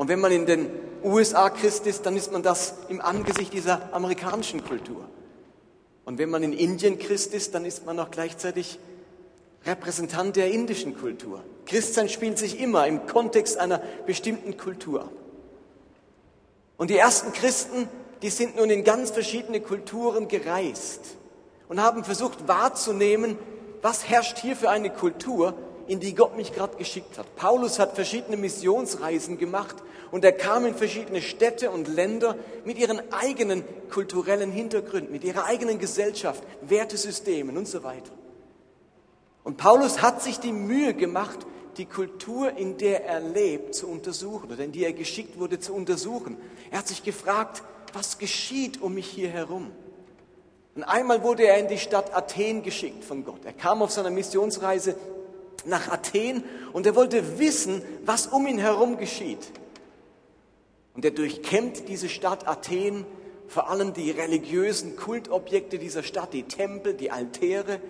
Und wenn man in den USA Christ ist, dann ist man das im Angesicht dieser amerikanischen Kultur. Und wenn man in Indien Christ ist, dann ist man auch gleichzeitig Repräsentant der indischen Kultur. Christsein spielt sich immer im Kontext einer bestimmten Kultur ab. Und die ersten Christen, die sind nun in ganz verschiedene Kulturen gereist und haben versucht wahrzunehmen, was herrscht hier für eine Kultur, in die Gott mich gerade geschickt hat. Paulus hat verschiedene Missionsreisen gemacht und er kam in verschiedene Städte und Länder mit ihren eigenen kulturellen Hintergründen, mit ihrer eigenen Gesellschaft, Wertesystemen und so weiter. Und Paulus hat sich die Mühe gemacht, die Kultur, in der er lebt, zu untersuchen oder in die er geschickt wurde, zu untersuchen. Er hat sich gefragt, was geschieht um mich hier herum? Und einmal wurde er in die Stadt Athen geschickt von Gott. Er kam auf seiner Missionsreise nach Athen und er wollte wissen, was um ihn herum geschieht. Und er durchkämmt diese Stadt Athen, vor allem die religiösen Kultobjekte dieser Stadt, die Tempel, die Altäre.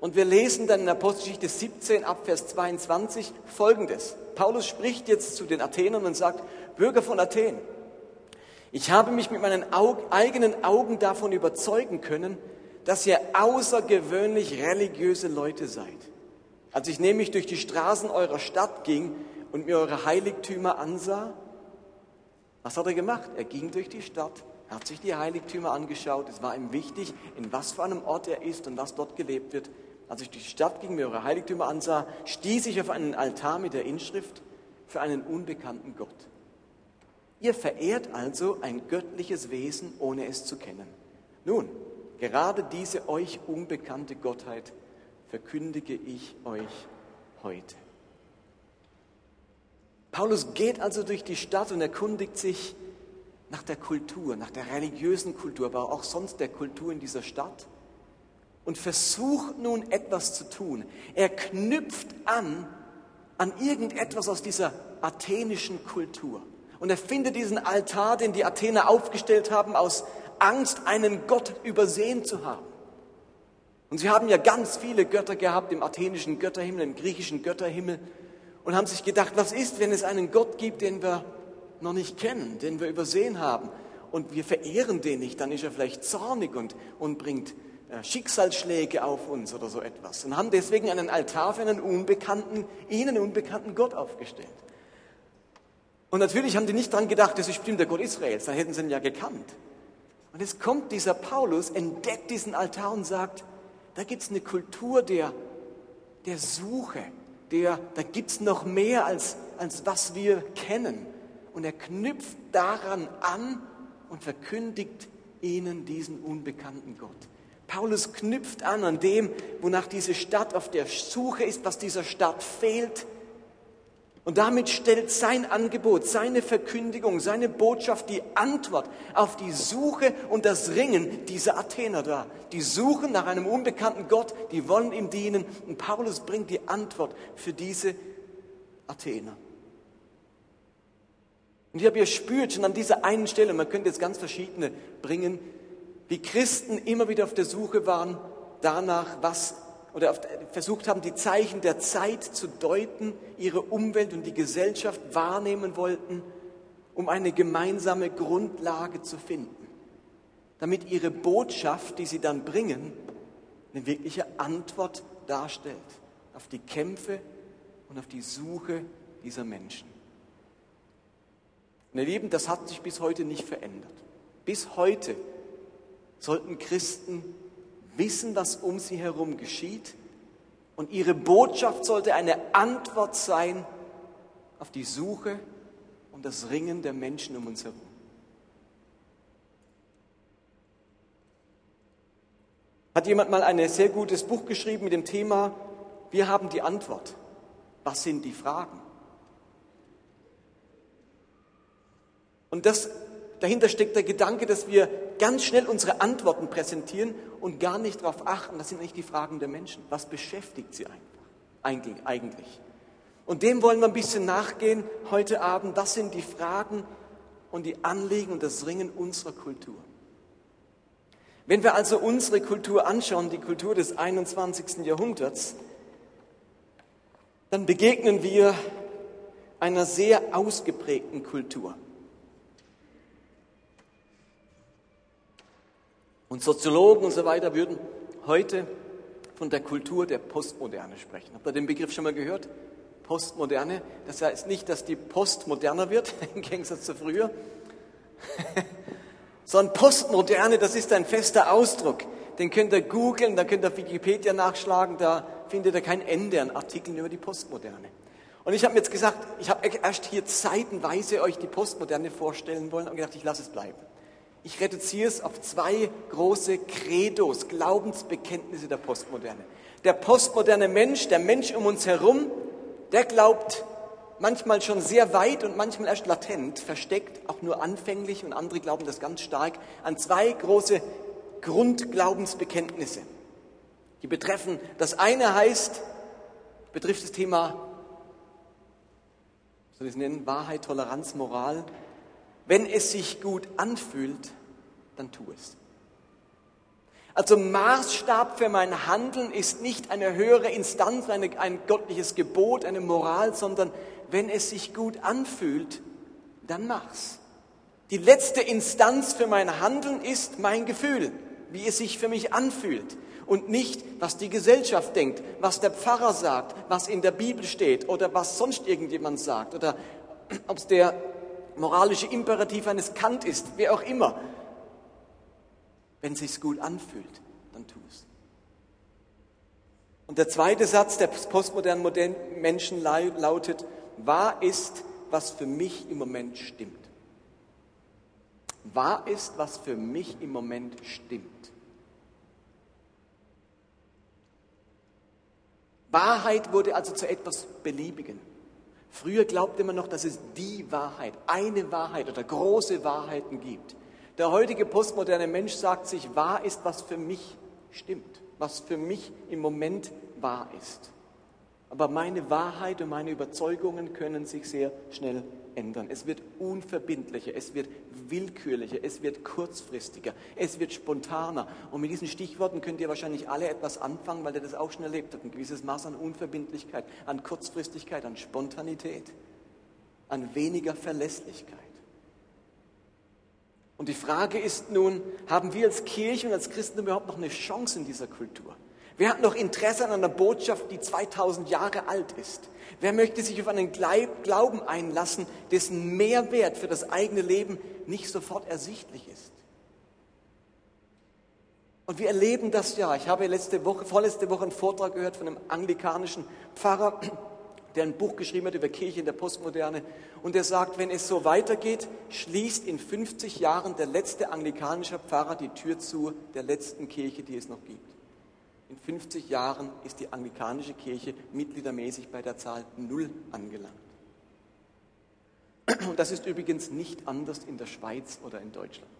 Und wir lesen dann in Apostelgeschichte 17 ab Vers 22 folgendes. Paulus spricht jetzt zu den Athenern und sagt, Bürger von Athen, ich habe mich mit meinen eigenen Augen davon überzeugen können, dass ihr außergewöhnlich religiöse Leute seid. Als ich nämlich durch die Straßen eurer Stadt ging und mir eure Heiligtümer ansah, was hat er gemacht? Er ging durch die Stadt, hat sich die Heiligtümer angeschaut. Es war ihm wichtig, in was für einem Ort er ist und was dort gelebt wird. Als ich durch die Stadt ging, mir eure Heiligtümer ansah, stieß ich auf einen Altar mit der Inschrift für einen unbekannten Gott. Ihr verehrt also ein göttliches Wesen, ohne es zu kennen. Nun, gerade diese euch unbekannte Gottheit verkündige ich euch heute. Paulus geht also durch die Stadt und erkundigt sich nach der Kultur, nach der religiösen Kultur, aber auch sonst der Kultur in dieser Stadt und versucht nun etwas zu tun. Er knüpft an an irgendetwas aus dieser athenischen Kultur. Und er findet diesen Altar, den die Athener aufgestellt haben, aus Angst, einen Gott übersehen zu haben. Und sie haben ja ganz viele Götter gehabt im athenischen Götterhimmel, im griechischen Götterhimmel und haben sich gedacht, was ist, wenn es einen Gott gibt, den wir noch nicht kennen, den wir übersehen haben und wir verehren den nicht, dann ist er vielleicht zornig und, und bringt äh, Schicksalsschläge auf uns oder so etwas und haben deswegen einen Altar für einen unbekannten, ihnen unbekannten Gott aufgestellt. Und natürlich haben die nicht daran gedacht, das ist bestimmt der Gott Israels, dann hätten sie ihn ja gekannt. Und jetzt kommt dieser Paulus, entdeckt diesen Altar und sagt, da gibt es eine Kultur der, der Suche, der, da gibt es noch mehr als, als was wir kennen. Und er knüpft daran an und verkündigt ihnen diesen unbekannten Gott. Paulus knüpft an an dem, wonach diese Stadt auf der Suche ist, was dieser Stadt fehlt. Und damit stellt sein Angebot, seine Verkündigung, seine Botschaft die Antwort auf die Suche und das Ringen dieser Athener dar. Die suchen nach einem unbekannten Gott, die wollen ihm dienen. Und Paulus bringt die Antwort für diese Athener. Und ich habe ihr spürt schon an dieser einen Stelle, man könnte jetzt ganz verschiedene bringen, wie Christen immer wieder auf der Suche waren danach, was oder versucht haben, die Zeichen der Zeit zu deuten, ihre Umwelt und die Gesellschaft wahrnehmen wollten, um eine gemeinsame Grundlage zu finden, damit ihre Botschaft, die sie dann bringen, eine wirkliche Antwort darstellt auf die Kämpfe und auf die Suche dieser Menschen. Und ihr Lieben, das hat sich bis heute nicht verändert. Bis heute sollten Christen wissen, was um sie herum geschieht. Und ihre Botschaft sollte eine Antwort sein auf die Suche und das Ringen der Menschen um uns herum. Hat jemand mal ein sehr gutes Buch geschrieben mit dem Thema, wir haben die Antwort. Was sind die Fragen? Und das Dahinter steckt der Gedanke, dass wir ganz schnell unsere Antworten präsentieren und gar nicht darauf achten, das sind nicht die Fragen der Menschen. Was beschäftigt sie eigentlich? Und dem wollen wir ein bisschen nachgehen heute Abend. Das sind die Fragen und die Anliegen und das Ringen unserer Kultur. Wenn wir also unsere Kultur anschauen, die Kultur des 21. Jahrhunderts, dann begegnen wir einer sehr ausgeprägten Kultur. Und Soziologen und so weiter würden heute von der Kultur der Postmoderne sprechen. Habt ihr den Begriff schon mal gehört? Postmoderne. Das heißt nicht, dass die Post moderner wird, im Gegensatz zu früher, sondern Postmoderne, das ist ein fester Ausdruck. Den könnt ihr googeln, da könnt ihr Wikipedia nachschlagen, da findet ihr kein Ende an Artikeln über die Postmoderne. Und ich habe mir jetzt gesagt, ich habe erst hier zeitenweise euch die Postmoderne vorstellen wollen und gedacht, ich lasse es bleiben. Ich reduziere es auf zwei große Credos, Glaubensbekenntnisse der Postmoderne. Der postmoderne Mensch, der Mensch um uns herum, der glaubt manchmal schon sehr weit und manchmal erst latent, versteckt, auch nur anfänglich und andere glauben das ganz stark, an zwei große Grundglaubensbekenntnisse. Die betreffen, das eine heißt, betrifft das Thema, soll ich es nennen, Wahrheit, Toleranz, Moral. Wenn es sich gut anfühlt, dann tu es. Also Maßstab für mein Handeln ist nicht eine höhere Instanz, eine, ein göttliches Gebot, eine Moral, sondern wenn es sich gut anfühlt, dann mach's. Die letzte Instanz für mein Handeln ist mein Gefühl, wie es sich für mich anfühlt und nicht, was die Gesellschaft denkt, was der Pfarrer sagt, was in der Bibel steht oder was sonst irgendjemand sagt oder ob es der moralische Imperativ eines Kant ist, wer auch immer. Wenn es sich gut anfühlt, dann tu es. Und der zweite Satz der postmodernen Menschen lautet, wahr ist, was für mich im Moment stimmt. Wahr ist, was für mich im Moment stimmt. Wahrheit wurde also zu etwas Beliebigen. Früher glaubte man noch, dass es die Wahrheit, eine Wahrheit oder große Wahrheiten gibt. Der heutige postmoderne Mensch sagt sich, wahr ist, was für mich stimmt, was für mich im Moment wahr ist. Aber meine Wahrheit und meine Überzeugungen können sich sehr schnell ändern. Es wird unverbindlicher, es wird willkürlicher, es wird kurzfristiger, es wird spontaner. Und mit diesen Stichworten könnt ihr wahrscheinlich alle etwas anfangen, weil ihr das auch schon erlebt habt. Ein gewisses Maß an Unverbindlichkeit, an Kurzfristigkeit, an Spontanität, an weniger Verlässlichkeit. Und die Frage ist nun, haben wir als Kirche und als Christen überhaupt noch eine Chance in dieser Kultur? Wer hat noch Interesse an einer Botschaft, die 2000 Jahre alt ist? Wer möchte sich auf einen Glauben einlassen, dessen Mehrwert für das eigene Leben nicht sofort ersichtlich ist? Und wir erleben das ja. Ich habe letzte Woche, vorletzte Woche einen Vortrag gehört von einem anglikanischen Pfarrer, der ein Buch geschrieben hat über Kirche in der Postmoderne. Und der sagt, wenn es so weitergeht, schließt in 50 Jahren der letzte anglikanische Pfarrer die Tür zu der letzten Kirche, die es noch gibt. In 50 Jahren ist die anglikanische Kirche mitgliedermäßig bei der Zahl Null angelangt. Und das ist übrigens nicht anders in der Schweiz oder in Deutschland.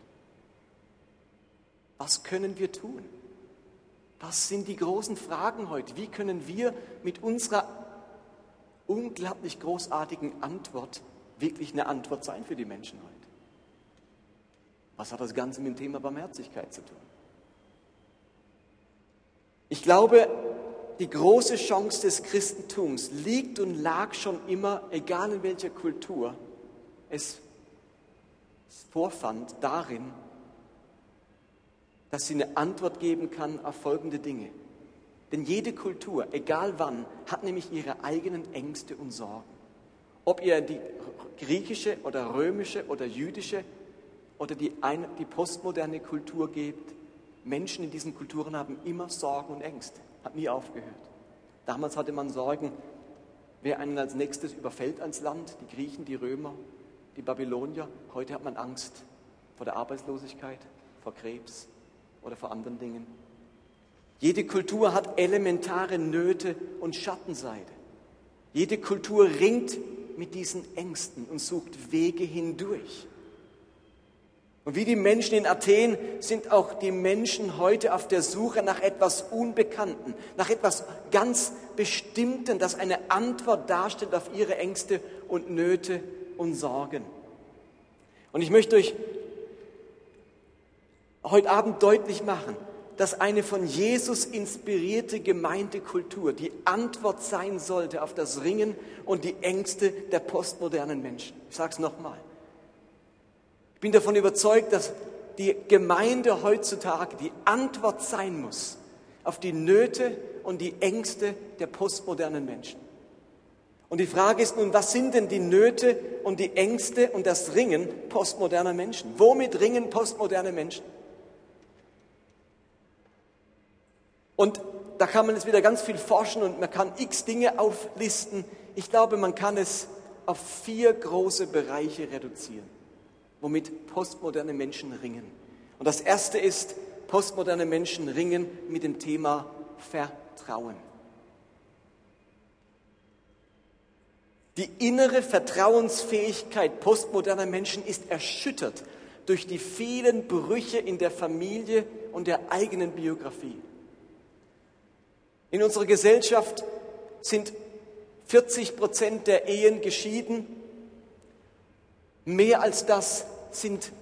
Was können wir tun? Was sind die großen Fragen heute? Wie können wir mit unserer unglaublich großartigen Antwort wirklich eine Antwort sein für die Menschen heute. Was hat das Ganze mit dem Thema Barmherzigkeit zu tun? Ich glaube, die große Chance des Christentums liegt und lag schon immer, egal in welcher Kultur es vorfand, darin, dass sie eine Antwort geben kann auf folgende Dinge. Denn jede Kultur, egal wann, hat nämlich ihre eigenen Ängste und Sorgen. Ob ihr die griechische oder römische oder jüdische oder die, eine, die postmoderne Kultur gebt, Menschen in diesen Kulturen haben immer Sorgen und Ängste. Hat nie aufgehört. Damals hatte man Sorgen, wer einen als nächstes überfällt ans Land, die Griechen, die Römer, die Babylonier. Heute hat man Angst vor der Arbeitslosigkeit, vor Krebs oder vor anderen Dingen. Jede Kultur hat elementare Nöte und Schattenseite. Jede Kultur ringt mit diesen Ängsten und sucht Wege hindurch. Und wie die Menschen in Athen sind auch die Menschen heute auf der Suche nach etwas Unbekannten, nach etwas ganz Bestimmten, das eine Antwort darstellt auf ihre Ängste und Nöte und Sorgen. Und ich möchte euch heute Abend deutlich machen, dass eine von Jesus inspirierte Gemeindekultur die Antwort sein sollte auf das Ringen und die Ängste der postmodernen Menschen. Ich sage es nochmal. Ich bin davon überzeugt, dass die Gemeinde heutzutage die Antwort sein muss auf die Nöte und die Ängste der postmodernen Menschen. Und die Frage ist nun, was sind denn die Nöte und die Ängste und das Ringen postmoderner Menschen? Womit ringen postmoderne Menschen? Und da kann man jetzt wieder ganz viel forschen und man kann x Dinge auflisten. Ich glaube, man kann es auf vier große Bereiche reduzieren, womit postmoderne Menschen ringen. Und das erste ist, postmoderne Menschen ringen mit dem Thema Vertrauen. Die innere Vertrauensfähigkeit postmoderner Menschen ist erschüttert durch die vielen Brüche in der Familie und der eigenen Biografie. In unserer Gesellschaft sind 40 Prozent der Ehen geschieden. Mehr als das sind,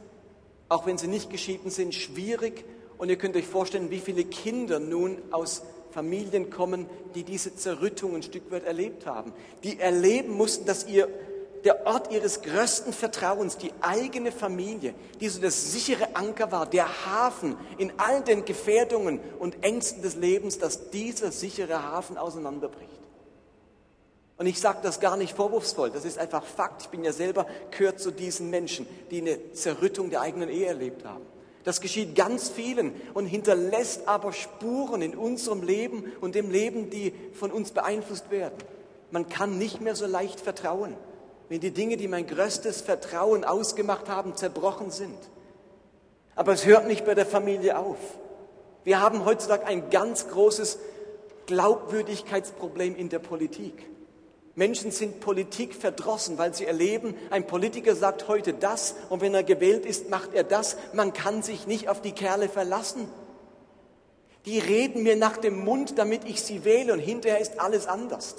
auch wenn sie nicht geschieden sind, schwierig. Und ihr könnt euch vorstellen, wie viele Kinder nun aus Familien kommen, die diese Zerrüttung ein Stück weit erlebt haben. Die erleben mussten, dass ihr der Ort ihres größten Vertrauens, die eigene Familie, die so das sichere Anker war, der Hafen in all den Gefährdungen und Ängsten des Lebens, dass dieser sichere Hafen auseinanderbricht. Und ich sage das gar nicht vorwurfsvoll, das ist einfach Fakt. Ich bin ja selber, gehört zu diesen Menschen, die eine Zerrüttung der eigenen Ehe erlebt haben. Das geschieht ganz vielen und hinterlässt aber Spuren in unserem Leben und dem Leben, die von uns beeinflusst werden. Man kann nicht mehr so leicht vertrauen wenn die Dinge, die mein größtes Vertrauen ausgemacht haben, zerbrochen sind. Aber es hört nicht bei der Familie auf. Wir haben heutzutage ein ganz großes Glaubwürdigkeitsproblem in der Politik. Menschen sind Politik verdrossen, weil sie erleben, ein Politiker sagt heute das und wenn er gewählt ist, macht er das. Man kann sich nicht auf die Kerle verlassen. Die reden mir nach dem Mund, damit ich sie wähle und hinterher ist alles anders.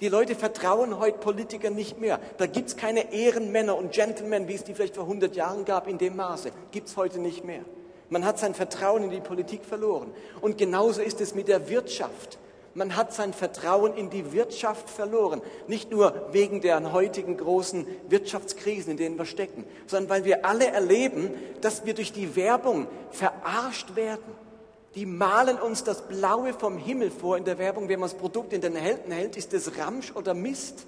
Die Leute vertrauen heute Politikern nicht mehr. Da gibt es keine Ehrenmänner und Gentlemen, wie es die vielleicht vor 100 Jahren gab, in dem Maße. Gibt es heute nicht mehr. Man hat sein Vertrauen in die Politik verloren. Und genauso ist es mit der Wirtschaft. Man hat sein Vertrauen in die Wirtschaft verloren. Nicht nur wegen der heutigen großen Wirtschaftskrisen, in denen wir stecken, sondern weil wir alle erleben, dass wir durch die Werbung verarscht werden die malen uns das Blaue vom Himmel vor in der Werbung. Wenn man das Produkt in den Händen hält, ist es Ramsch oder Mist.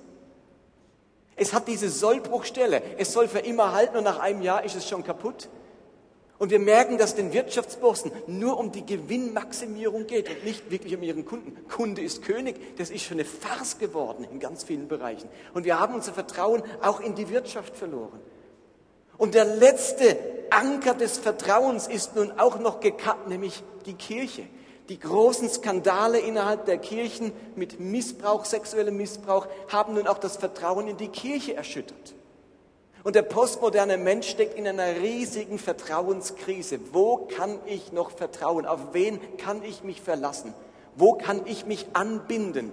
Es hat diese Sollbruchstelle. Es soll für immer halten und nach einem Jahr ist es schon kaputt. Und wir merken, dass den Wirtschaftsbossen nur um die Gewinnmaximierung geht und nicht wirklich um ihren Kunden. Kunde ist König, das ist schon eine Farce geworden in ganz vielen Bereichen. Und wir haben unser Vertrauen auch in die Wirtschaft verloren. Und der letzte Anker des Vertrauens ist nun auch noch gekappt, nämlich die Kirche. Die großen Skandale innerhalb der Kirchen mit Missbrauch, sexuellem Missbrauch, haben nun auch das Vertrauen in die Kirche erschüttert. Und der postmoderne Mensch steckt in einer riesigen Vertrauenskrise. Wo kann ich noch vertrauen? Auf wen kann ich mich verlassen? Wo kann ich mich anbinden?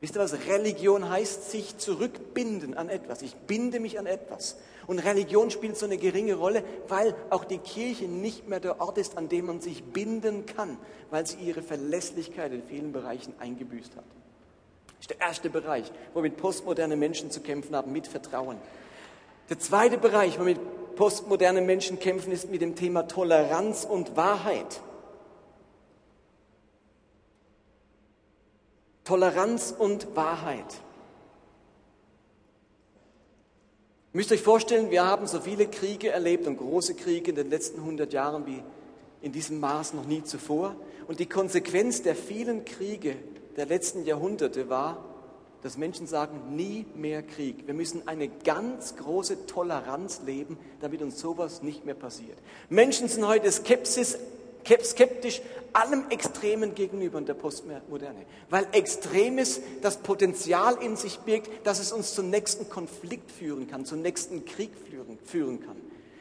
Wisst ihr, was Religion heißt? Sich zurückbinden an etwas. Ich binde mich an etwas. Und Religion spielt so eine geringe Rolle, weil auch die Kirche nicht mehr der Ort ist, an dem man sich binden kann, weil sie ihre Verlässlichkeit in vielen Bereichen eingebüßt hat. Das ist der erste Bereich, womit postmoderne Menschen zu kämpfen haben, mit Vertrauen. Der zweite Bereich, womit postmoderne Menschen kämpfen, ist mit dem Thema Toleranz und Wahrheit. Toleranz und Wahrheit. Ihr müsst euch vorstellen, wir haben so viele Kriege erlebt und große Kriege in den letzten 100 Jahren wie in diesem Maß noch nie zuvor. Und die Konsequenz der vielen Kriege der letzten Jahrhunderte war, dass Menschen sagen, nie mehr Krieg. Wir müssen eine ganz große Toleranz leben, damit uns sowas nicht mehr passiert. Menschen sind heute Skepsis skeptisch allem Extremen gegenüber in der Postmoderne, weil Extremes das Potenzial in sich birgt, dass es uns zum nächsten Konflikt führen kann, zum nächsten Krieg führen, führen kann.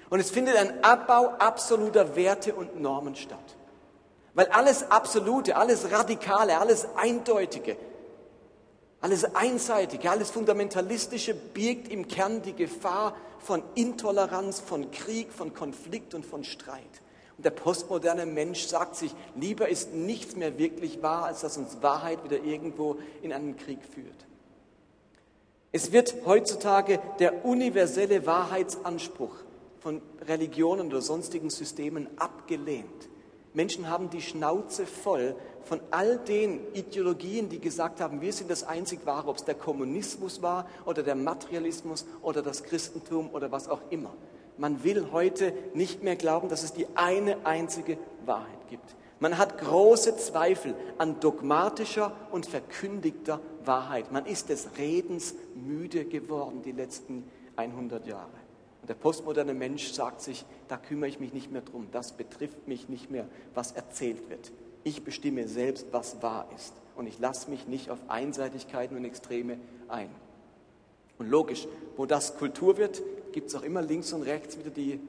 Und es findet ein Abbau absoluter Werte und Normen statt. Weil alles Absolute, alles Radikale, alles Eindeutige, alles Einseitige, alles Fundamentalistische birgt im Kern die Gefahr von Intoleranz, von Krieg, von Konflikt und von Streit. Und der postmoderne Mensch sagt sich, lieber ist nichts mehr wirklich wahr, als dass uns Wahrheit wieder irgendwo in einen Krieg führt. Es wird heutzutage der universelle Wahrheitsanspruch von Religionen oder sonstigen Systemen abgelehnt. Menschen haben die Schnauze voll von all den Ideologien, die gesagt haben, wir sind das einzig Wahre, ob es der Kommunismus war oder der Materialismus oder das Christentum oder was auch immer. Man will heute nicht mehr glauben, dass es die eine einzige Wahrheit gibt. Man hat große Zweifel an dogmatischer und verkündigter Wahrheit. Man ist des Redens müde geworden die letzten 100 Jahre. Und der postmoderne Mensch sagt sich, da kümmere ich mich nicht mehr drum, das betrifft mich nicht mehr, was erzählt wird. Ich bestimme selbst, was wahr ist. Und ich lasse mich nicht auf Einseitigkeiten und Extreme ein. Und logisch, wo das Kultur wird, gibt es auch immer links und rechts wieder die,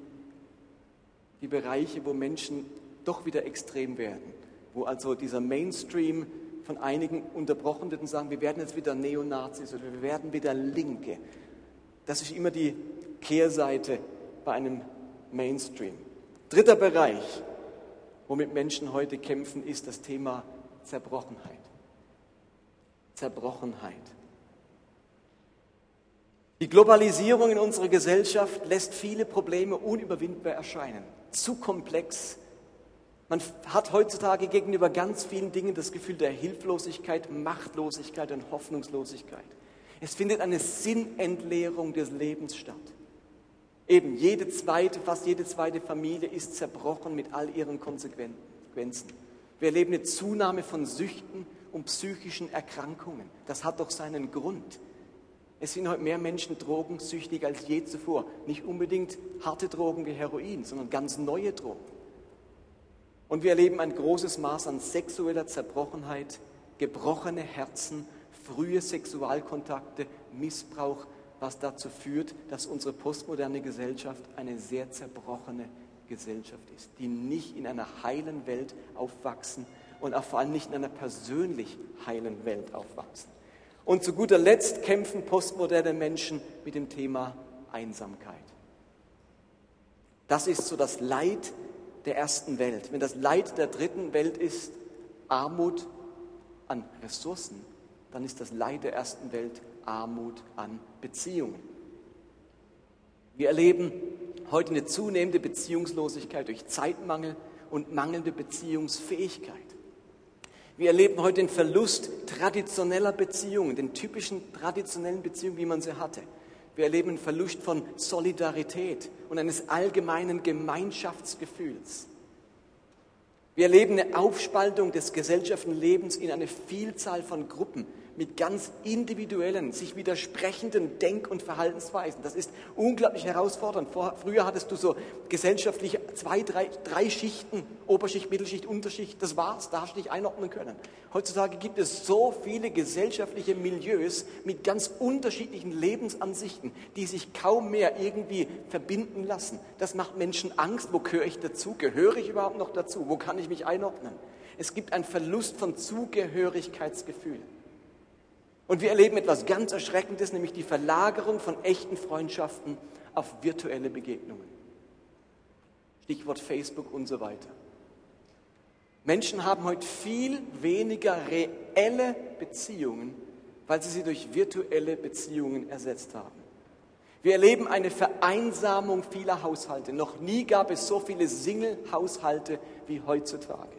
die Bereiche, wo Menschen doch wieder extrem werden. Wo also dieser Mainstream von einigen unterbrochen wird und sagen, wir werden jetzt wieder Neonazis oder wir werden wieder Linke. Das ist immer die Kehrseite bei einem Mainstream. Dritter Bereich, womit Menschen heute kämpfen, ist das Thema Zerbrochenheit. Zerbrochenheit. Die Globalisierung in unserer Gesellschaft lässt viele Probleme unüberwindbar erscheinen. Zu komplex. Man hat heutzutage gegenüber ganz vielen Dingen das Gefühl der Hilflosigkeit, Machtlosigkeit und Hoffnungslosigkeit. Es findet eine Sinnentleerung des Lebens statt. Eben jede zweite, fast jede zweite Familie ist zerbrochen mit all ihren Konsequenzen. Wir erleben eine Zunahme von Süchten und psychischen Erkrankungen. Das hat doch seinen Grund. Es sind heute mehr Menschen drogensüchtig als je zuvor. Nicht unbedingt harte Drogen wie Heroin, sondern ganz neue Drogen. Und wir erleben ein großes Maß an sexueller Zerbrochenheit, gebrochene Herzen, frühe Sexualkontakte, Missbrauch, was dazu führt, dass unsere postmoderne Gesellschaft eine sehr zerbrochene Gesellschaft ist, die nicht in einer heilen Welt aufwachsen und auch vor allem nicht in einer persönlich heilen Welt aufwachsen. Und zu guter Letzt kämpfen postmoderne Menschen mit dem Thema Einsamkeit. Das ist so das Leid der ersten Welt. Wenn das Leid der dritten Welt ist Armut an Ressourcen, dann ist das Leid der ersten Welt Armut an Beziehungen. Wir erleben heute eine zunehmende Beziehungslosigkeit durch Zeitmangel und mangelnde Beziehungsfähigkeit. Wir erleben heute den Verlust traditioneller Beziehungen, den typischen traditionellen Beziehungen, wie man sie hatte. Wir erleben einen Verlust von Solidarität und eines allgemeinen Gemeinschaftsgefühls. Wir erleben eine Aufspaltung des gesellschaftlichen Lebens in eine Vielzahl von Gruppen, mit ganz individuellen, sich widersprechenden Denk- und Verhaltensweisen. Das ist unglaublich herausfordernd. Vor, früher hattest du so gesellschaftlich zwei, drei, drei Schichten, Oberschicht, Mittelschicht, Unterschicht, das war's, da hast du dich einordnen können. Heutzutage gibt es so viele gesellschaftliche Milieus mit ganz unterschiedlichen Lebensansichten, die sich kaum mehr irgendwie verbinden lassen. Das macht Menschen Angst. Wo gehöre ich dazu? Gehöre ich überhaupt noch dazu? Wo kann ich mich einordnen? Es gibt einen Verlust von Zugehörigkeitsgefühl. Und wir erleben etwas ganz Erschreckendes, nämlich die Verlagerung von echten Freundschaften auf virtuelle Begegnungen. Stichwort Facebook und so weiter. Menschen haben heute viel weniger reelle Beziehungen, weil sie sie durch virtuelle Beziehungen ersetzt haben. Wir erleben eine Vereinsamung vieler Haushalte. Noch nie gab es so viele Single-Haushalte wie heutzutage.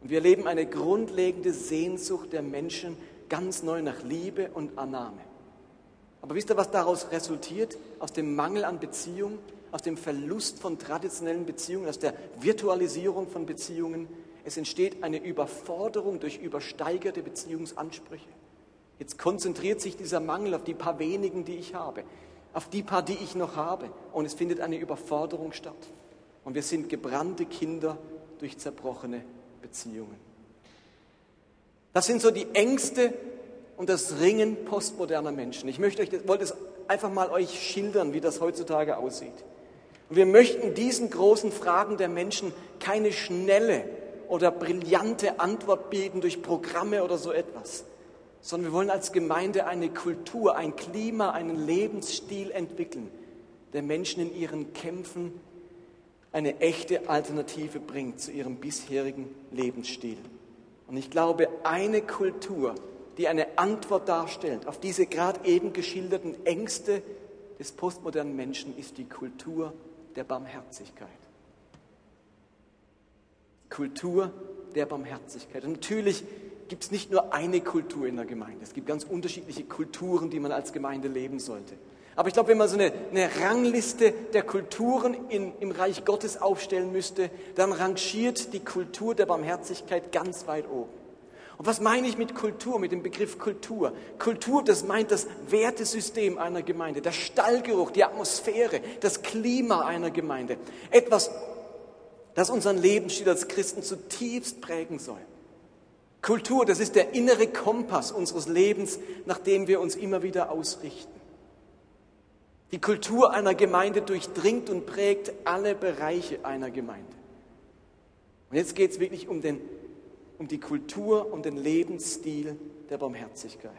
Und wir erleben eine grundlegende Sehnsucht der Menschen ganz neu nach Liebe und Annahme. Aber wisst ihr, was daraus resultiert? Aus dem Mangel an Beziehung, aus dem Verlust von traditionellen Beziehungen, aus der Virtualisierung von Beziehungen. Es entsteht eine Überforderung durch übersteigerte Beziehungsansprüche. Jetzt konzentriert sich dieser Mangel auf die paar wenigen, die ich habe, auf die paar, die ich noch habe. Und es findet eine Überforderung statt. Und wir sind gebrannte Kinder durch zerbrochene Beziehungen. Das sind so die Ängste und das Ringen postmoderner Menschen. Ich möchte euch, wollte es einfach mal euch schildern, wie das heutzutage aussieht. Und wir möchten diesen großen Fragen der Menschen keine schnelle oder brillante Antwort bieten durch Programme oder so etwas, sondern wir wollen als Gemeinde eine Kultur, ein Klima, einen Lebensstil entwickeln, der Menschen in ihren Kämpfen eine echte Alternative bringt zu ihrem bisherigen Lebensstil. Und ich glaube, eine Kultur, die eine Antwort darstellt auf diese gerade eben geschilderten Ängste des postmodernen Menschen, ist die Kultur der Barmherzigkeit. Kultur der Barmherzigkeit. Und natürlich gibt es nicht nur eine Kultur in der Gemeinde. Es gibt ganz unterschiedliche Kulturen, die man als Gemeinde leben sollte. Aber ich glaube, wenn man so eine, eine Rangliste der Kulturen in, im Reich Gottes aufstellen müsste, dann rangiert die Kultur der Barmherzigkeit ganz weit oben. Und was meine ich mit Kultur, mit dem Begriff Kultur? Kultur, das meint das Wertesystem einer Gemeinde, der Stallgeruch, die Atmosphäre, das Klima einer Gemeinde. Etwas, das unseren Lebensstil als Christen zutiefst prägen soll. Kultur, das ist der innere Kompass unseres Lebens, nach dem wir uns immer wieder ausrichten. Die Kultur einer Gemeinde durchdringt und prägt alle Bereiche einer Gemeinde. Und jetzt geht es wirklich um, den, um die Kultur und den Lebensstil der Barmherzigkeit.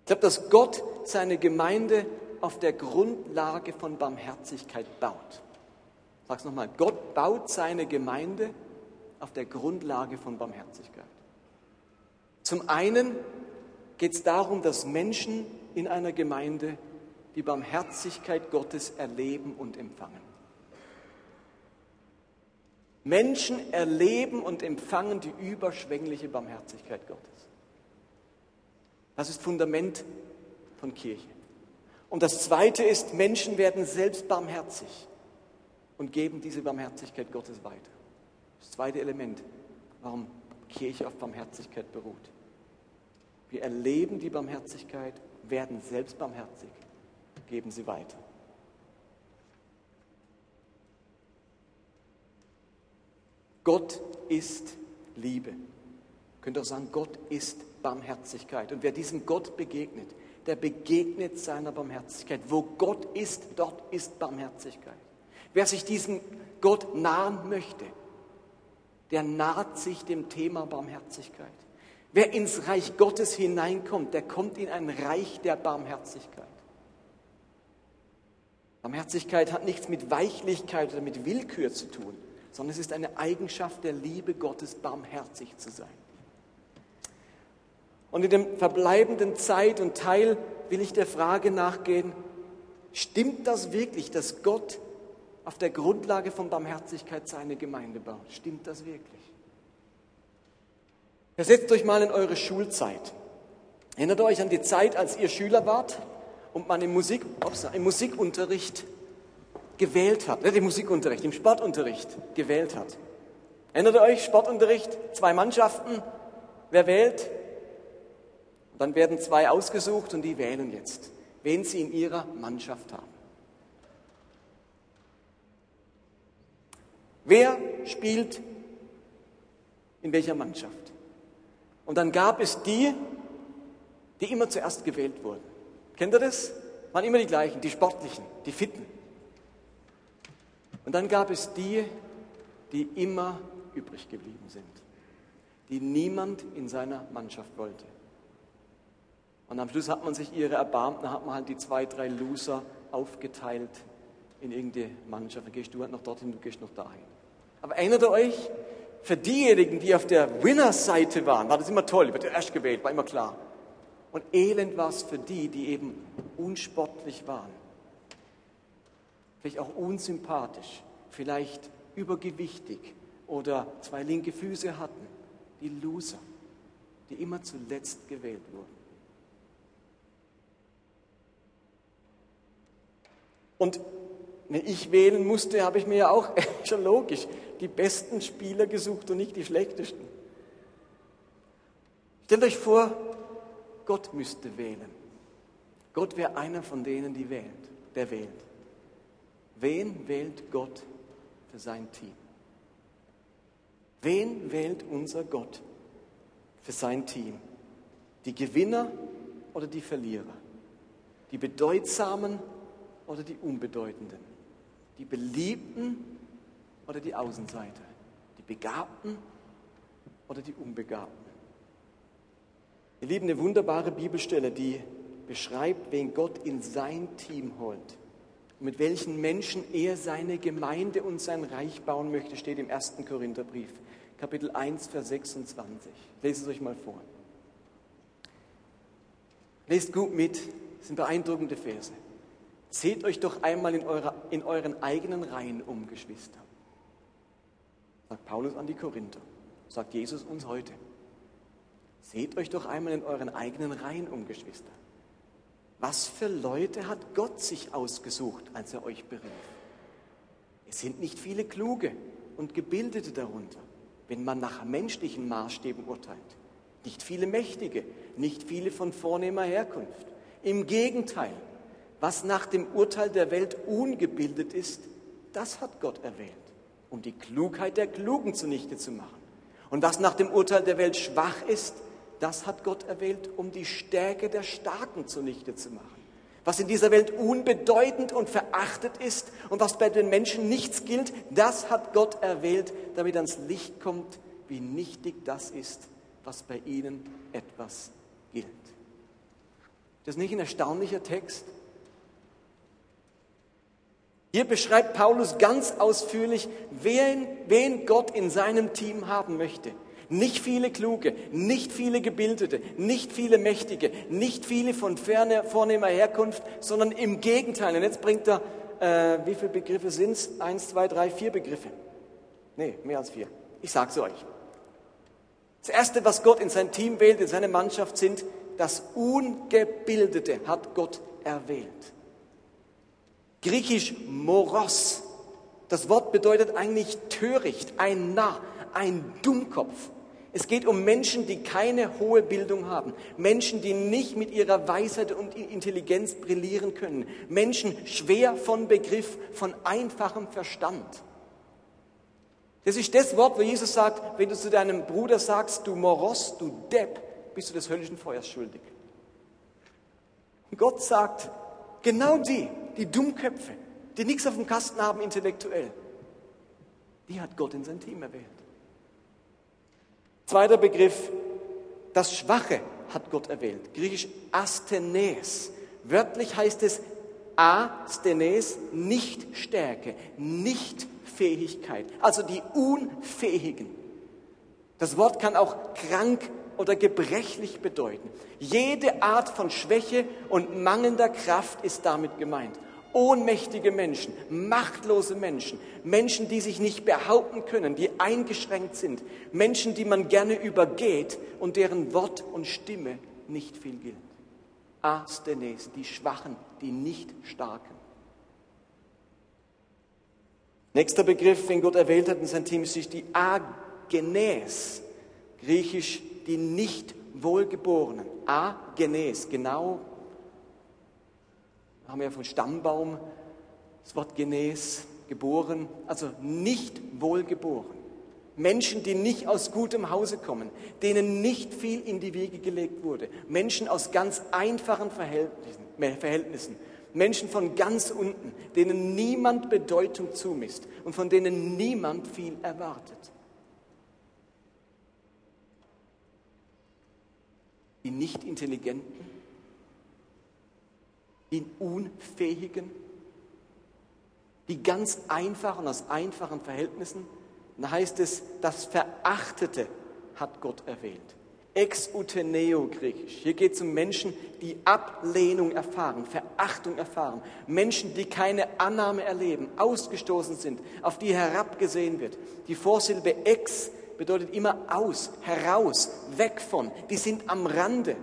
Ich glaube, dass Gott seine Gemeinde auf der Grundlage von Barmherzigkeit baut. Ich sage es nochmal, Gott baut seine Gemeinde auf der Grundlage von Barmherzigkeit. Zum einen geht es darum, dass Menschen in einer Gemeinde die Barmherzigkeit Gottes erleben und empfangen. Menschen erleben und empfangen die überschwängliche Barmherzigkeit Gottes. Das ist Fundament von Kirche. Und das Zweite ist, Menschen werden selbst barmherzig und geben diese Barmherzigkeit Gottes weiter. Das zweite Element, warum Kirche auf Barmherzigkeit beruht. Wir erleben die Barmherzigkeit, werden selbst barmherzig geben sie weiter. Gott ist Liebe. Ihr könnt auch sagen, Gott ist Barmherzigkeit. Und wer diesem Gott begegnet, der begegnet seiner Barmherzigkeit. Wo Gott ist, dort ist Barmherzigkeit. Wer sich diesem Gott nahen möchte, der naht sich dem Thema Barmherzigkeit. Wer ins Reich Gottes hineinkommt, der kommt in ein Reich der Barmherzigkeit. Barmherzigkeit hat nichts mit Weichlichkeit oder mit Willkür zu tun, sondern es ist eine Eigenschaft der Liebe Gottes, barmherzig zu sein. Und in dem verbleibenden Zeit und Teil will ich der Frage nachgehen, stimmt das wirklich, dass Gott auf der Grundlage von Barmherzigkeit seine Gemeinde baut? Stimmt das wirklich? Versetzt euch mal in eure Schulzeit. Erinnert euch an die Zeit, als ihr Schüler wart und man im, Musik, ups, im Musikunterricht gewählt hat, nicht im Musikunterricht, im Sportunterricht gewählt hat. Erinnert ihr euch, Sportunterricht, zwei Mannschaften, wer wählt? dann werden zwei ausgesucht und die wählen jetzt, wen sie in ihrer Mannschaft haben. Wer spielt in welcher Mannschaft? Und dann gab es die, die immer zuerst gewählt wurden. Kennt ihr das? Waren immer die gleichen, die Sportlichen, die Fitten. Und dann gab es die, die immer übrig geblieben sind, die niemand in seiner Mannschaft wollte. Und am Schluss hat man sich ihre erbarmt, dann hat man halt die zwei, drei Loser aufgeteilt in irgendeine Mannschaft. Dann gehst du halt noch dorthin, du gehst noch dahin. Aber erinnert ihr euch, für diejenigen, die auf der Winner-Seite waren, war das immer toll, wird erst gewählt, war immer klar. Und elend war es für die, die eben unsportlich waren. Vielleicht auch unsympathisch, vielleicht übergewichtig oder zwei linke Füße hatten. Die Loser, die immer zuletzt gewählt wurden. Und wenn ich wählen musste, habe ich mir ja auch schon logisch die besten Spieler gesucht und nicht die schlechtesten. Stellt euch vor, Gott müsste wählen. Gott wäre einer von denen, die wählt, der wählt. Wen wählt Gott für sein Team? Wen wählt unser Gott für sein Team? Die Gewinner oder die Verlierer? Die Bedeutsamen oder die Unbedeutenden? Die Beliebten oder die Außenseiter? Die Begabten oder die Unbegabten? Ihr Lieben, eine wunderbare Bibelstelle, die beschreibt, wen Gott in sein Team holt. mit welchen Menschen er seine Gemeinde und sein Reich bauen möchte, steht im 1. Korintherbrief, Kapitel 1, Vers 26. Lest es euch mal vor. Lest gut mit, das sind beeindruckende Verse. Seht euch doch einmal in, eurer, in euren eigenen Reihen um, Geschwister. Sagt Paulus an die Korinther, sagt Jesus uns heute. Seht euch doch einmal in euren eigenen Reihen um, Geschwister. Was für Leute hat Gott sich ausgesucht, als er euch berief? Es sind nicht viele Kluge und Gebildete darunter, wenn man nach menschlichen Maßstäben urteilt. Nicht viele Mächtige, nicht viele von vornehmer Herkunft. Im Gegenteil, was nach dem Urteil der Welt ungebildet ist, das hat Gott erwählt, um die Klugheit der Klugen zunichte zu machen. Und was nach dem Urteil der Welt schwach ist, das hat Gott erwählt, um die Stärke der Starken zunichte zu machen. Was in dieser Welt unbedeutend und verachtet ist und was bei den Menschen nichts gilt, das hat Gott erwählt, damit ans Licht kommt, wie nichtig das ist, was bei ihnen etwas gilt. Das ist nicht ein erstaunlicher Text? Hier beschreibt Paulus ganz ausführlich, wen, wen Gott in seinem Team haben möchte. Nicht viele Kluge, nicht viele Gebildete, nicht viele Mächtige, nicht viele von ferner, vornehmer Herkunft, sondern im Gegenteil. Und jetzt bringt er, äh, wie viele Begriffe sind es? Eins, zwei, drei, vier Begriffe. Nee, mehr als vier. Ich sage es euch. Das Erste, was Gott in sein Team wählt, in seine Mannschaft, sind das Ungebildete hat Gott erwählt. Griechisch Moros. Das Wort bedeutet eigentlich töricht, ein Narr, ein Dummkopf. Es geht um Menschen, die keine hohe Bildung haben, Menschen, die nicht mit ihrer Weisheit und Intelligenz brillieren können, Menschen schwer von Begriff, von einfachem Verstand. Das ist das Wort, wo Jesus sagt, wenn du zu deinem Bruder sagst, du Moros, du Depp, bist du des höllischen Feuers schuldig. Und Gott sagt, genau die, die Dummköpfe, die nichts auf dem Kasten haben intellektuell, die hat Gott in sein Team erwählt. Zweiter Begriff, das Schwache hat Gott erwählt. Griechisch Asthenes. Wörtlich heißt es Asthenes, nicht Stärke, nicht Fähigkeit. Also die Unfähigen. Das Wort kann auch krank oder gebrechlich bedeuten. Jede Art von Schwäche und mangelnder Kraft ist damit gemeint ohnmächtige Menschen, machtlose Menschen, Menschen, die sich nicht behaupten können, die eingeschränkt sind, Menschen, die man gerne übergeht und deren Wort und Stimme nicht viel gilt. Asthenes, die Schwachen, die nicht Starken. Nächster Begriff, den Gott erwählt hat in seinem Team, ist die Agenes, griechisch die nicht Wohlgeborenen. Agenes, genau haben ja von Stammbaum das Wort Genes, geboren, also nicht wohlgeboren. Menschen, die nicht aus gutem Hause kommen, denen nicht viel in die Wiege gelegt wurde. Menschen aus ganz einfachen Verhältnissen, Verhältnissen. Menschen von ganz unten, denen niemand Bedeutung zumisst und von denen niemand viel erwartet. Die nicht die Unfähigen, die ganz einfachen, aus einfachen Verhältnissen. Da heißt es, das Verachtete hat Gott erwählt. Exuteneo griechisch. Hier geht es um Menschen, die Ablehnung erfahren, Verachtung erfahren. Menschen, die keine Annahme erleben, ausgestoßen sind, auf die herabgesehen wird. Die Vorsilbe ex bedeutet immer aus, heraus, weg von. Die sind am Rande.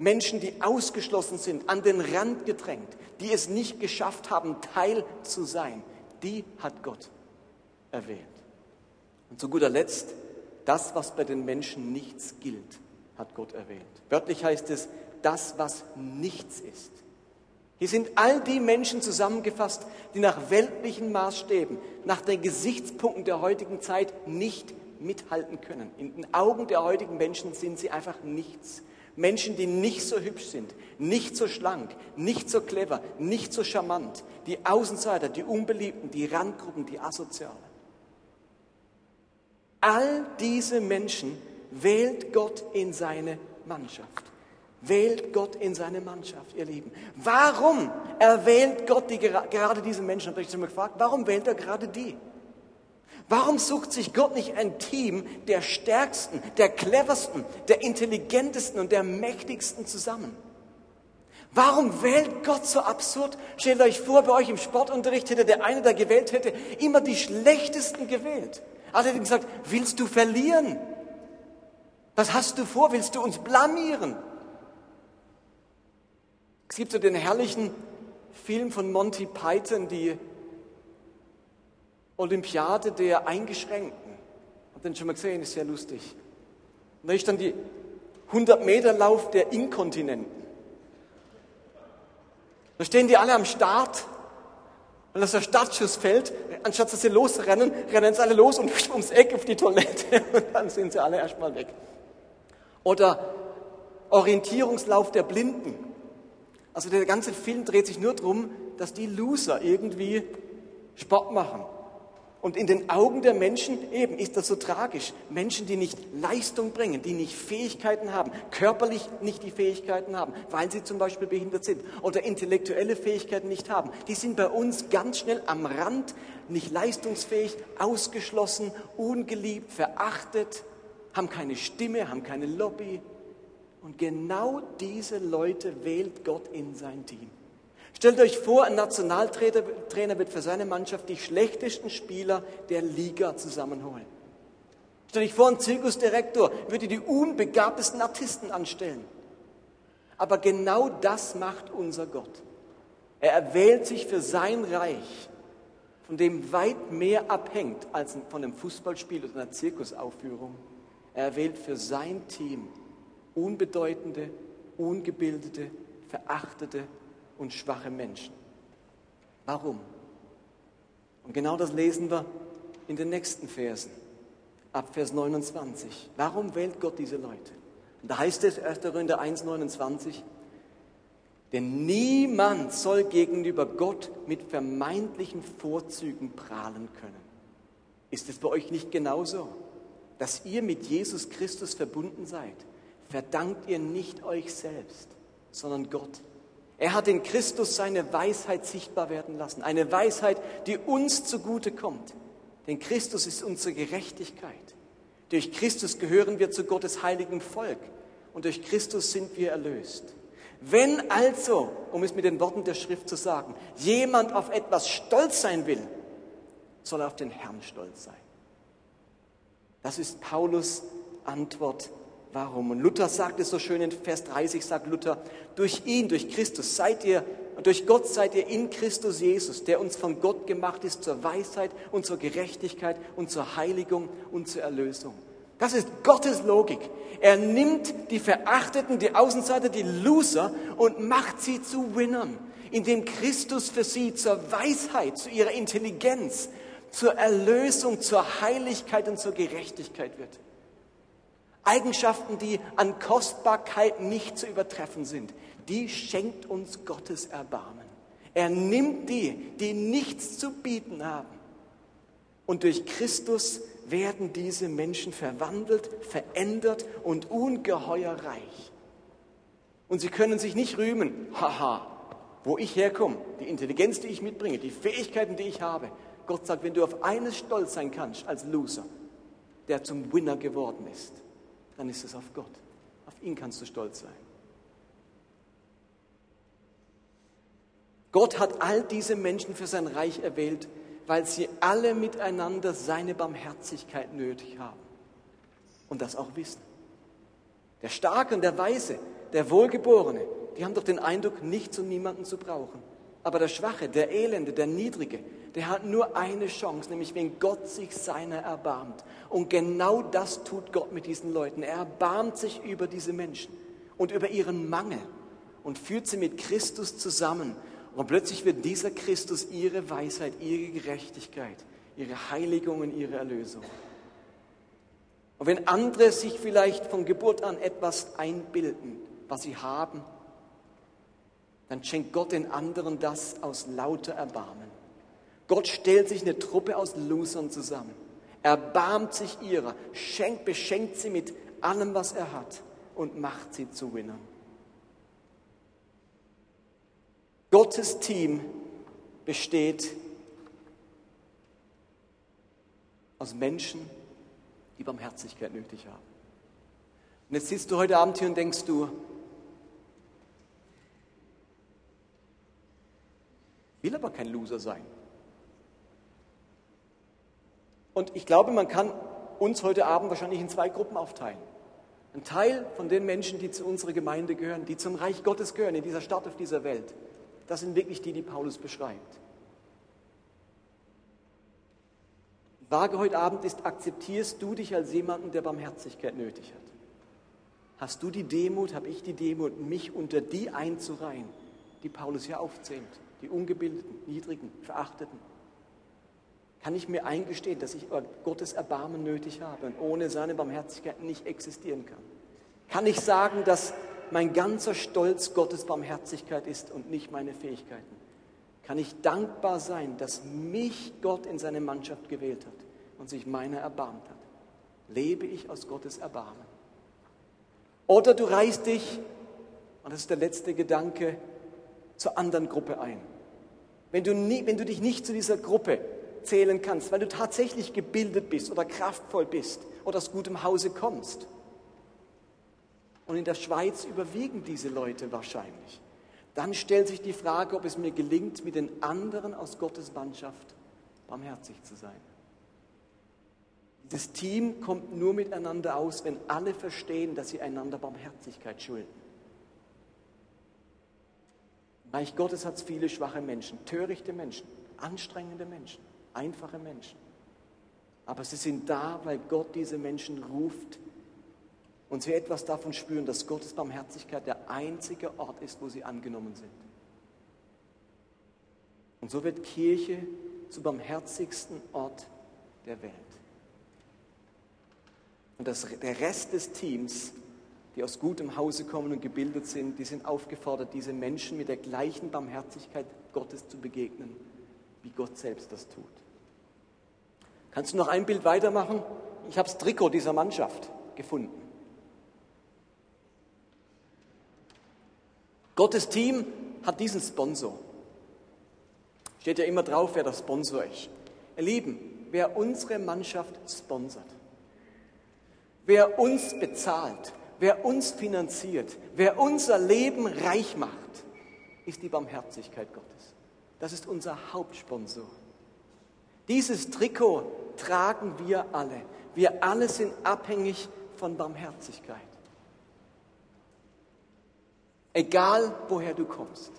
Menschen, die ausgeschlossen sind, an den Rand gedrängt, die es nicht geschafft haben, Teil zu sein, die hat Gott erwählt. Und zu guter Letzt, das, was bei den Menschen nichts gilt, hat Gott erwählt. Wörtlich heißt es, das, was nichts ist. Hier sind all die Menschen zusammengefasst, die nach weltlichen Maßstäben, nach den Gesichtspunkten der heutigen Zeit nicht mithalten können. In den Augen der heutigen Menschen sind sie einfach nichts. Menschen, die nicht so hübsch sind, nicht so schlank, nicht so clever, nicht so charmant, die Außenseiter, die Unbeliebten, die Randgruppen, die Asozialen. All diese Menschen wählt Gott in seine Mannschaft. wählt Gott in seine Mannschaft, ihr Lieben. Warum erwählt Gott die, gerade diese Menschen? Habe ich mal gefragt, warum wählt er gerade die? Warum sucht sich Gott nicht ein Team der stärksten, der cleversten, der intelligentesten und der mächtigsten zusammen? Warum wählt Gott so absurd? Stellt euch vor, bei euch im Sportunterricht hätte der eine, der gewählt hätte, immer die schlechtesten gewählt. Er hätte gesagt, willst du verlieren? Was hast du vor? Willst du uns blamieren? Es gibt so den herrlichen Film von Monty Python, die Olympiade der Eingeschränkten. Habt ihr den schon mal gesehen? Ist sehr lustig. Und da ist dann die 100 Meter Lauf der Inkontinenten. Da stehen die alle am Start. Und als der Startschuss fällt, anstatt dass sie losrennen, rennen sie alle los und ums Eck auf die Toilette. Und dann sind sie alle erstmal weg. Oder Orientierungslauf der Blinden. Also der ganze Film dreht sich nur darum, dass die Loser irgendwie Sport machen. Und in den Augen der Menschen eben ist das so tragisch. Menschen, die nicht Leistung bringen, die nicht Fähigkeiten haben, körperlich nicht die Fähigkeiten haben, weil sie zum Beispiel behindert sind oder intellektuelle Fähigkeiten nicht haben, die sind bei uns ganz schnell am Rand, nicht leistungsfähig, ausgeschlossen, ungeliebt, verachtet, haben keine Stimme, haben keine Lobby. Und genau diese Leute wählt Gott in sein Team. Stellt euch vor, ein Nationaltrainer wird für seine Mannschaft die schlechtesten Spieler der Liga zusammenholen. Stellt euch vor, ein Zirkusdirektor würde die unbegabtesten Artisten anstellen. Aber genau das macht unser Gott. Er erwählt sich für sein Reich, von dem weit mehr abhängt als von einem Fußballspiel oder einer Zirkusaufführung. Er erwählt für sein Team unbedeutende, ungebildete, verachtete und schwache Menschen. Warum? Und genau das lesen wir in den nächsten Versen, ab Vers 29. Warum wählt Gott diese Leute? Und da heißt es 1. Korinther 1, 29, denn niemand soll gegenüber Gott mit vermeintlichen Vorzügen prahlen können. Ist es bei euch nicht genauso, dass ihr mit Jesus Christus verbunden seid? Verdankt ihr nicht euch selbst, sondern Gott. Er hat in Christus seine Weisheit sichtbar werden lassen. Eine Weisheit, die uns zugute kommt. Denn Christus ist unsere Gerechtigkeit. Durch Christus gehören wir zu Gottes heiligen Volk. Und durch Christus sind wir erlöst. Wenn also, um es mit den Worten der Schrift zu sagen, jemand auf etwas stolz sein will, soll er auf den Herrn stolz sein. Das ist Paulus Antwort Warum? Und Luther sagt es so schön in Vers 30, sagt Luther, durch ihn, durch Christus seid ihr, durch Gott seid ihr in Christus Jesus, der uns von Gott gemacht ist zur Weisheit und zur Gerechtigkeit und zur Heiligung und zur Erlösung. Das ist Gottes Logik. Er nimmt die Verachteten, die Außenseiter, die Loser und macht sie zu Winnern, indem Christus für sie zur Weisheit, zu ihrer Intelligenz, zur Erlösung, zur Heiligkeit und zur Gerechtigkeit wird. Eigenschaften, die an Kostbarkeit nicht zu übertreffen sind, die schenkt uns Gottes Erbarmen. Er nimmt die, die nichts zu bieten haben. Und durch Christus werden diese Menschen verwandelt, verändert und ungeheuer reich. Und sie können sich nicht rühmen, haha, wo ich herkomme, die Intelligenz, die ich mitbringe, die Fähigkeiten, die ich habe. Gott sagt, wenn du auf eines stolz sein kannst als Loser, der zum Winner geworden ist, dann ist es auf Gott. Auf ihn kannst du stolz sein. Gott hat all diese Menschen für sein Reich erwählt, weil sie alle miteinander seine Barmherzigkeit nötig haben und das auch wissen. Der Starke und der Weise, der Wohlgeborene, die haben doch den Eindruck, nichts und niemanden zu brauchen. Aber der Schwache, der Elende, der Niedrige, der hat nur eine Chance, nämlich wenn Gott sich seiner erbarmt. Und genau das tut Gott mit diesen Leuten. Er erbarmt sich über diese Menschen und über ihren Mangel und führt sie mit Christus zusammen. Und plötzlich wird dieser Christus ihre Weisheit, ihre Gerechtigkeit, ihre Heiligung und ihre Erlösung. Und wenn andere sich vielleicht von Geburt an etwas einbilden, was sie haben, dann schenkt Gott den anderen das aus lauter Erbarmen. Gott stellt sich eine Truppe aus Losern zusammen, erbarmt sich ihrer, schenkt, beschenkt sie mit allem, was er hat und macht sie zu Winnern. Gottes Team besteht aus Menschen, die Barmherzigkeit nötig haben. Und jetzt sitzt du heute Abend hier und denkst du, will aber kein Loser sein. Und ich glaube, man kann uns heute Abend wahrscheinlich in zwei Gruppen aufteilen. Ein Teil von den Menschen, die zu unserer Gemeinde gehören, die zum Reich Gottes gehören, in dieser Stadt, auf dieser Welt, das sind wirklich die, die Paulus beschreibt. Frage heute Abend ist, akzeptierst du dich als jemanden, der Barmherzigkeit nötig hat? Hast du die Demut, habe ich die Demut, mich unter die einzureihen, die Paulus hier aufzählt? Die Ungebildeten, Niedrigen, Verachteten. Kann ich mir eingestehen, dass ich Gottes Erbarmen nötig habe und ohne seine Barmherzigkeit nicht existieren kann? Kann ich sagen, dass mein ganzer Stolz Gottes Barmherzigkeit ist und nicht meine Fähigkeiten? Kann ich dankbar sein, dass mich Gott in seine Mannschaft gewählt hat und sich meiner erbarmt hat? Lebe ich aus Gottes Erbarmen? Oder du reißt dich, und das ist der letzte Gedanke, zur anderen Gruppe ein. Wenn du, nie, wenn du dich nicht zu dieser Gruppe zählen kannst, weil du tatsächlich gebildet bist oder kraftvoll bist oder aus gutem Hause kommst. Und in der Schweiz überwiegen diese Leute wahrscheinlich. Dann stellt sich die Frage, ob es mir gelingt, mit den anderen aus Gottes Mannschaft barmherzig zu sein. Das Team kommt nur miteinander aus, wenn alle verstehen, dass sie einander Barmherzigkeit schulden. Reich Gottes hat viele schwache Menschen, törichte Menschen, anstrengende Menschen, einfache Menschen. Aber sie sind da, weil Gott diese Menschen ruft und sie etwas davon spüren, dass Gottes Barmherzigkeit der einzige Ort ist, wo sie angenommen sind. Und so wird Kirche zum barmherzigsten Ort der Welt. Und das, der Rest des Teams, die aus gutem Hause kommen und gebildet sind, die sind aufgefordert, diese Menschen mit der gleichen Barmherzigkeit Gottes zu begegnen, wie Gott selbst das tut. Kannst du noch ein Bild weitermachen? Ich habe das Trikot dieser Mannschaft gefunden. Gottes Team hat diesen Sponsor. Steht ja immer drauf, wer der Sponsor ist. Ihr Lieben, wer unsere Mannschaft sponsert, Wer uns bezahlt, wer uns finanziert, wer unser Leben reich macht, ist die Barmherzigkeit Gottes. Das ist unser Hauptsponsor. Dieses Trikot tragen wir alle. Wir alle sind abhängig von Barmherzigkeit. Egal woher du kommst.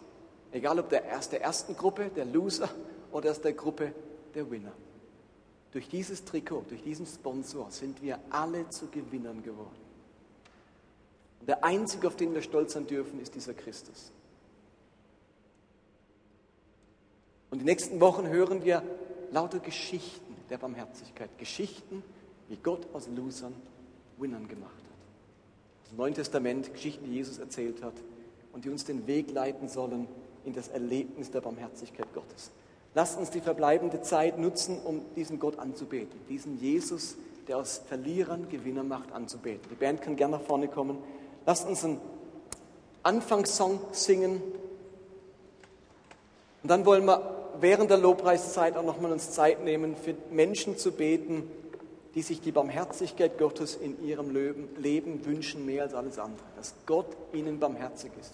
Egal ob der aus der ersten Gruppe, der Loser, oder aus der Gruppe der Winner. Durch dieses Trikot, durch diesen Sponsor sind wir alle zu Gewinnern geworden. Und der Einzige, auf den wir stolz sein dürfen, ist dieser Christus. Und die nächsten Wochen hören wir lauter Geschichten der Barmherzigkeit. Geschichten, wie Gott aus Losern Winnern gemacht hat. Das Neue Testament, Geschichten, die Jesus erzählt hat und die uns den Weg leiten sollen in das Erlebnis der Barmherzigkeit Gottes. Lasst uns die verbleibende Zeit nutzen, um diesen Gott anzubeten, diesen Jesus, der aus Verlierern Gewinner macht, anzubeten. Die Band kann gerne nach vorne kommen. Lasst uns einen Anfangssong singen. Und dann wollen wir während der Lobpreiszeit auch nochmal uns Zeit nehmen, für Menschen zu beten, die sich die Barmherzigkeit Gottes in ihrem Leben wünschen, mehr als alles andere. Dass Gott ihnen barmherzig ist.